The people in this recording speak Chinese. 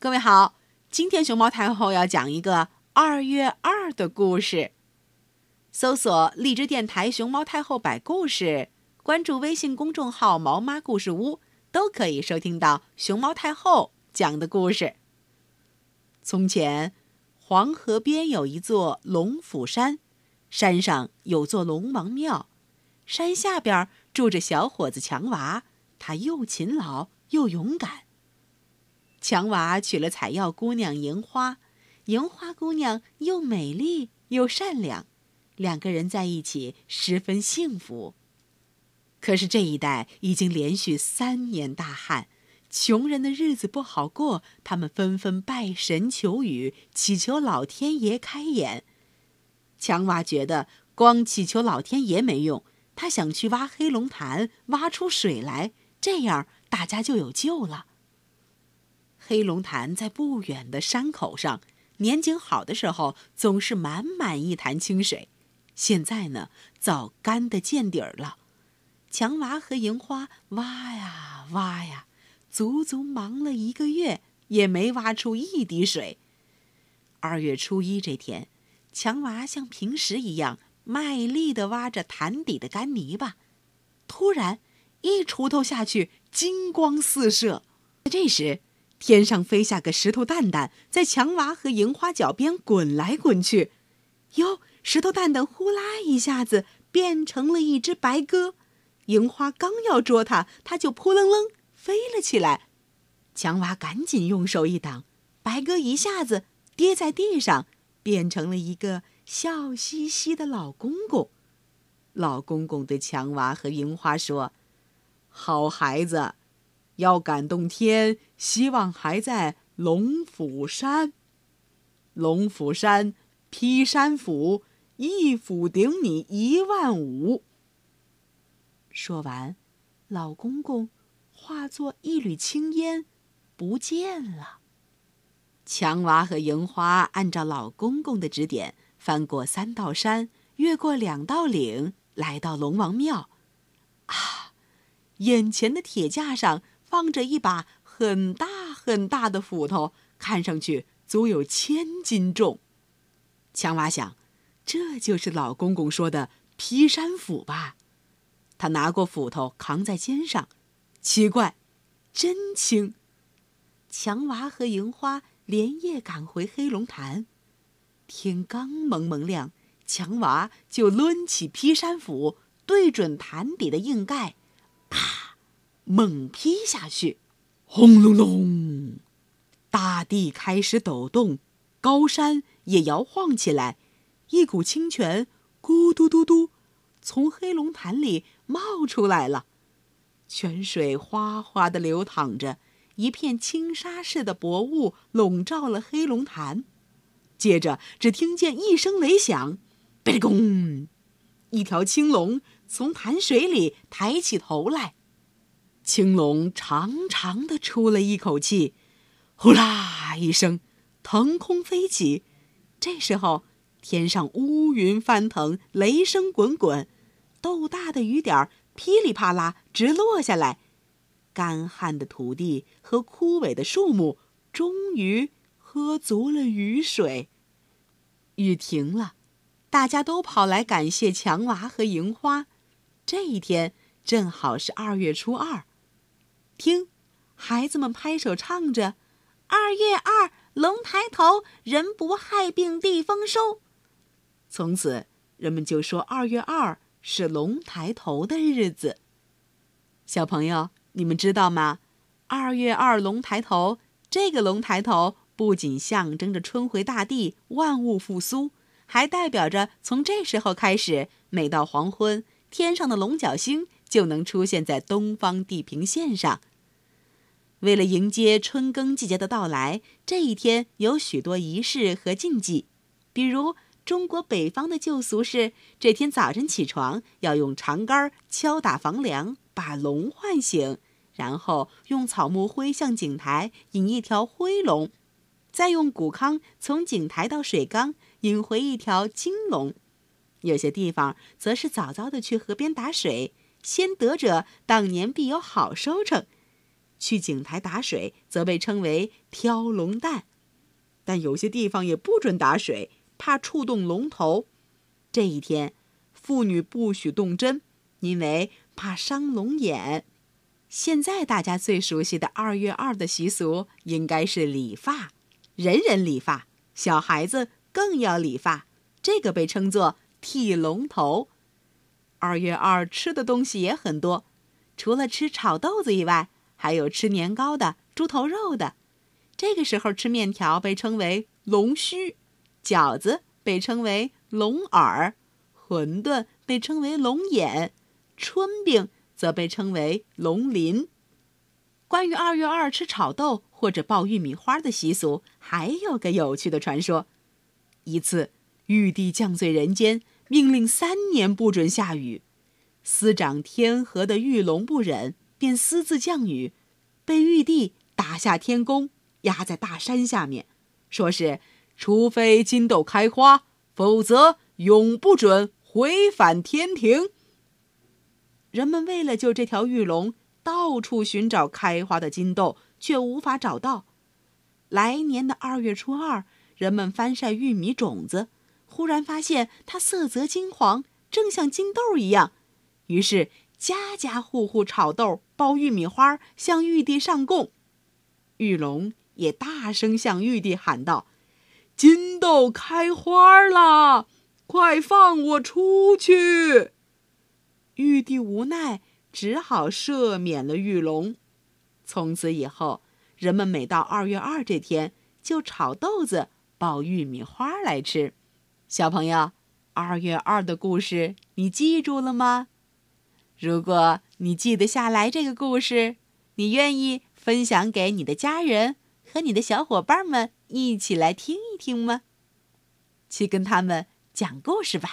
各位好，今天熊猫太后要讲一个二月二的故事。搜索荔枝电台熊猫太后摆故事，关注微信公众号“毛妈故事屋”，都可以收听到熊猫太后讲的故事。从前，黄河边有一座龙虎山，山上有座龙王庙，山下边住着小伙子强娃，他又勤劳又勇敢。强娃娶了采药姑娘银花，银花姑娘又美丽又善良，两个人在一起十分幸福。可是这一带已经连续三年大旱，穷人的日子不好过，他们纷纷拜神求雨，祈求老天爷开眼。强娃觉得光祈求老天爷没用，他想去挖黑龙潭，挖出水来，这样大家就有救了。黑龙潭在不远的山口上，年景好的时候总是满满一潭清水。现在呢，早干得见底儿了。强娃和银花挖呀挖呀，足足忙了一个月，也没挖出一滴水。二月初一这天，强娃像平时一样卖力地挖着潭底的干泥巴，突然一锄头下去，金光四射。这时，天上飞下个石头蛋蛋，在强娃和银花脚边滚来滚去。哟，石头蛋蛋呼啦一下子变成了一只白鸽。银花刚要捉它，它就扑棱棱飞了起来。强娃赶紧用手一挡，白鸽一下子跌在地上，变成了一个笑嘻嘻的老公公。老公公对强娃和银花说：“好孩子。”要感动天，希望还在龙府山。龙府山劈山斧，一斧顶你一万五。说完，老公公化作一缕青烟，不见了。强娃和银花按照老公公的指点，翻过三道山，越过两道岭，来到龙王庙。啊，眼前的铁架上。放着一把很大很大的斧头，看上去足有千斤重。强娃想，这就是老公公说的劈山斧吧？他拿过斧头扛在肩上，奇怪，真轻。强娃和银花连夜赶回黑龙潭，天刚蒙蒙亮，强娃就抡起劈山斧，对准潭底的硬盖，猛劈下去，轰隆隆，大地开始抖动，高山也摇晃起来，一股清泉咕嘟嘟嘟从黑龙潭里冒出来了，泉水哗哗地流淌着，一片轻纱似的薄雾笼罩了黑龙潭。接着，只听见一声雷响，贝哩公，一条青龙从潭水里抬起头来。青龙长长的出了一口气，呼啦一声，腾空飞起。这时候，天上乌云翻腾，雷声滚滚，豆大的雨点噼里啪啦直落下来。干旱的土地和枯萎的树木终于喝足了雨水。雨停了，大家都跑来感谢强娃和银花。这一天正好是二月初二。听，孩子们拍手唱着：“二月二，龙抬头，人不害病地丰收。”从此，人们就说二月二是龙抬头的日子。小朋友，你们知道吗？二月二龙抬头，这个龙抬头不仅象征着春回大地、万物复苏，还代表着从这时候开始，每到黄昏，天上的龙角星就能出现在东方地平线上。为了迎接春耕季节的到来，这一天有许多仪式和禁忌。比如，中国北方的旧俗是，这天早晨起床要用长杆敲打房梁，把龙唤醒，然后用草木灰向井台引一条灰龙，再用谷糠从井台到水缸引回一条金龙。有些地方则是早早的去河边打水，先得者当年必有好收成。去井台打水则被称为挑龙蛋。但有些地方也不准打水，怕触动龙头。这一天，妇女不许动针，因为怕伤龙眼。现在大家最熟悉的二月二的习俗，应该是理发，人人理发，小孩子更要理发，这个被称作剃龙头。二月二吃的东西也很多，除了吃炒豆子以外，还有吃年糕的、猪头肉的。这个时候吃面条被称为龙须，饺子被称为龙耳，馄饨被称为龙眼，春饼则被称为龙鳞。关于二月二吃炒豆或者爆玉米花的习俗，还有个有趣的传说：一次，玉帝降罪人间。命令三年不准下雨，司掌天河的玉龙不忍，便私自降雨，被玉帝打下天宫，压在大山下面，说是除非金豆开花，否则永不准回返天庭。人们为了救这条玉龙，到处寻找开花的金豆，却无法找到。来年的二月初二，人们翻晒玉米种子。忽然发现它色泽金黄，正像金豆一样，于是家家户户炒豆、包玉米花，向玉帝上供。玉龙也大声向玉帝喊道：“金豆开花了，快放我出去！”玉帝无奈，只好赦免了玉龙。从此以后，人们每到二月二这天，就炒豆子、包玉米花来吃。小朋友，二月二的故事你记住了吗？如果你记得下来这个故事，你愿意分享给你的家人和你的小伙伴们一起来听一听吗？去跟他们讲故事吧。